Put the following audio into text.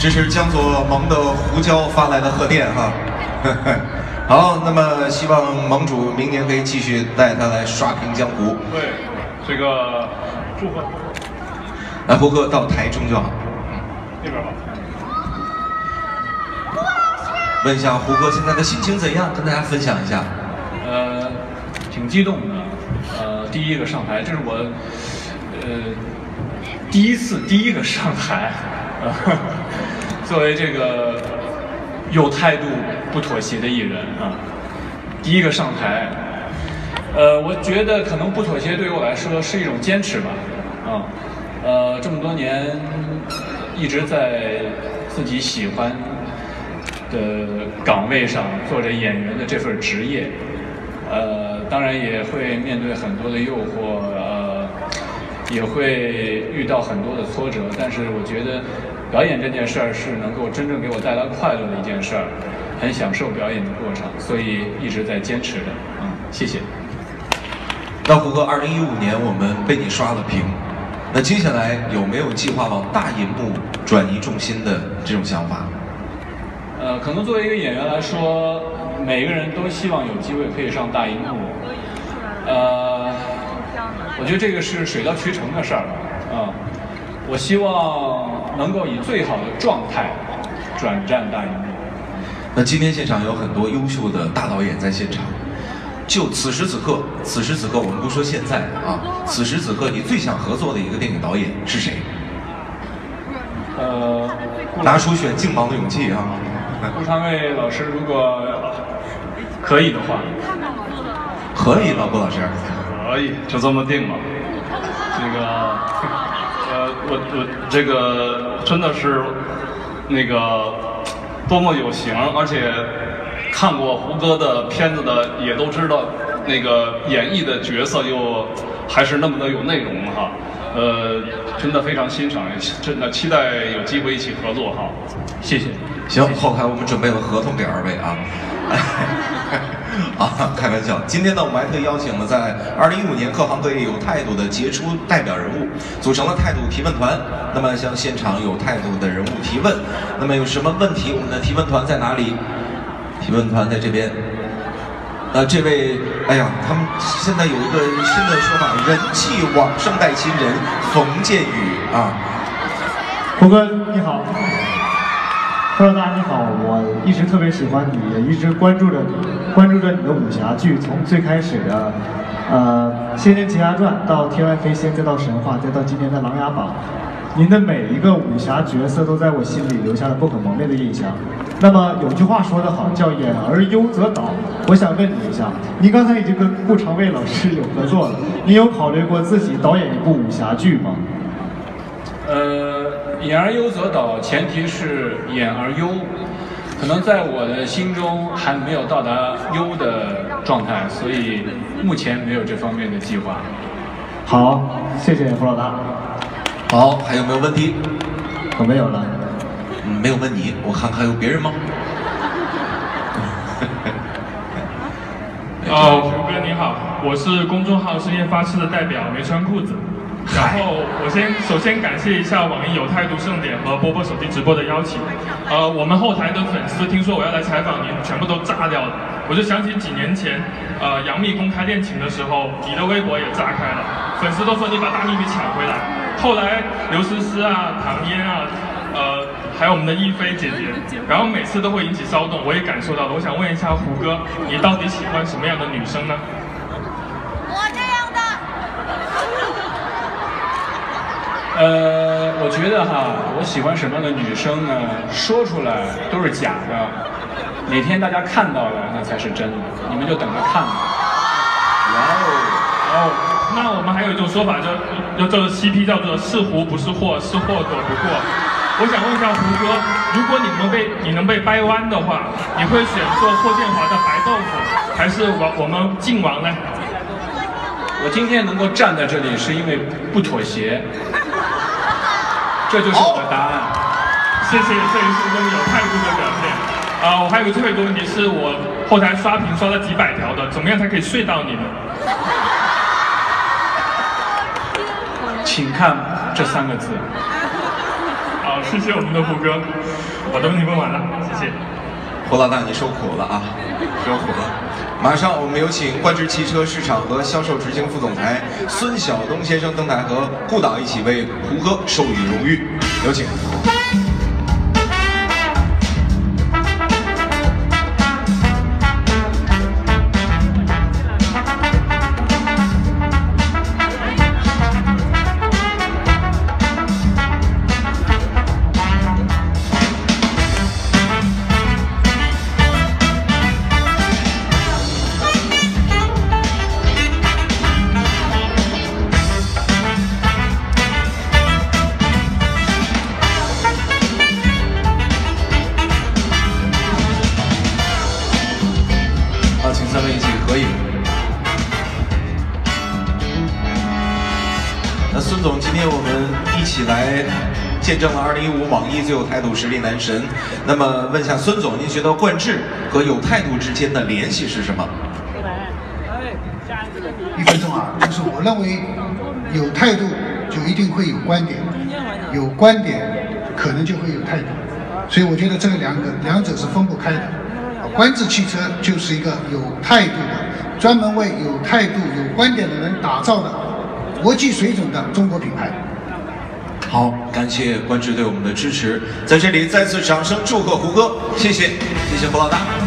这是江左盟的胡椒发来的贺电哈。好，那么希望盟主明年可以继续带他来刷屏江湖。对，这个祝贺。来，胡哥到台中就好。那边吧。问一下胡哥现在的心情怎样？跟大家分享一下。呃，挺激动的。呃，第一个上台，这是我呃第一次第一个上台。作为这个有态度、不妥协的艺人啊，第一个上台。呃，我觉得可能不妥协对于我来说是一种坚持吧。啊，呃，这么多年一直在自己喜欢。的岗位上做着演员的这份职业，呃，当然也会面对很多的诱惑，呃，也会遇到很多的挫折。但是我觉得，表演这件事儿是能够真正给我带来快乐的一件事儿，很享受表演的过程，所以一直在坚持着。嗯，谢谢。那胡哥，二零一五年我们被你刷了屏，那接下来有没有计划往大银幕转移重心的这种想法？呃，可能作为一个演员来说，每个人都希望有机会可以上大银幕。呃，我觉得这个是水到渠成的事儿啊。我希望能够以最好的状态转战大荧幕。那今天现场有很多优秀的大导演在现场，就此时此刻，此时此刻，我们不说现在啊，此时此刻你最想合作的一个电影导演是谁？呃，拿出选劲爆的勇气啊！顾长卫老师，如果可以的话，可以吗？顾老师，可以，就这么定了。这个，呃，我我这个真的是那个多么有型，而且看过胡歌的片子的也都知道，那个演绎的角色又还是那么的有内容哈。呃，真的非常欣赏，真的期待有机会一起合作哈。谢谢。行，后台我们准备了合同给二位啊。啊，开玩笑。今天呢，我们还特意邀请了在2015年各行各业有态度的杰出代表人物，组成了态度提问团。那么向现场有态度的人物提问。那么有什么问题？我们的提问团在哪里？提问团在这边。呃，这位，哎呀，他们现在有一个新的说法，人气网上带新人冯建宇啊。胡哥你好。Hello，大家你好，我一直特别喜欢你，也一直关注着你，关注着你的武侠剧，从最开始的呃《仙剑奇侠传》到《天外飞仙》，再到《神话》，再到今天的《琅琊榜》，您的每一个武侠角色都在我心里留下了不可磨灭的印象。那么有句话说得好，叫“演而优则导”。我想问你一下，您刚才已经跟顾长卫老师 有合作了，你有考虑过自己导演一部武侠剧吗？呃，演而优则导，前提是演而优，可能在我的心中还没有到达优的状态，所以目前没有这方面的计划。好，谢谢胡老大。好，还有没有问题？我没有了。嗯，没有问你，我看还有别人吗？哦，胡哥你好，我是公众号深夜发痴的代表，没穿裤子。然后我先首先感谢一下网易有态度盛典和波波手机直播的邀请。呃，我们后台的粉丝听说我要来采访您，全部都炸掉了。我就想起几年前，呃，杨幂公开恋情的时候，你的微博也炸开了，粉丝都说你把大幂幂抢回来。后来刘诗诗啊、唐嫣啊，呃，还有我们的亦菲姐姐，然后每次都会引起骚动，我也感受到了。我想问一下胡歌，你到底喜欢什么样的女生呢？呃，我觉得哈，我喜欢什么样的女生呢？说出来都是假的，哪天大家看到了，那才是真的。你们就等着看吧。哇哦，哦，那我们还有一种说法，叫叫这个 CP 叫做是胡不是货，是货躲不过。我想问一下胡歌，如果你能被你能被掰弯的话，你会选做霍建华的白豆腐，还是我我们靖王呢？我今天能够站在这里，是因为不妥协。这就是我的答案，谢谢摄影师这么有态度的表现。啊，我还有个最后一个问题，是我后台刷屏刷了几百条的，怎么样才可以睡到你呢？请看这三个字。好，谢谢我们的胡哥，我的问题问完了，谢谢。胡老大，你受苦了啊，受苦了。马上我们有请冠智汽车市场和销售执行副总裁孙晓东先生登台和顾导一起为胡歌授予荣誉，有请。三位一起合影。那孙总，今天我们一起来见证了2015网易最有态度实力男神。那么问一下孙总，您觉得冠志和有态度之间的联系是什么？一分钟啊，就是我认为有态度就一定会有观点，有观点可能就会有态度，所以我觉得这个两个两者是分不开的。观致汽车就是一个有态度的，专门为有态度、有观点的人打造的国际水准的中国品牌。好，感谢观致对我们的支持，在这里再次掌声祝贺胡歌，谢谢，谢谢胡老大。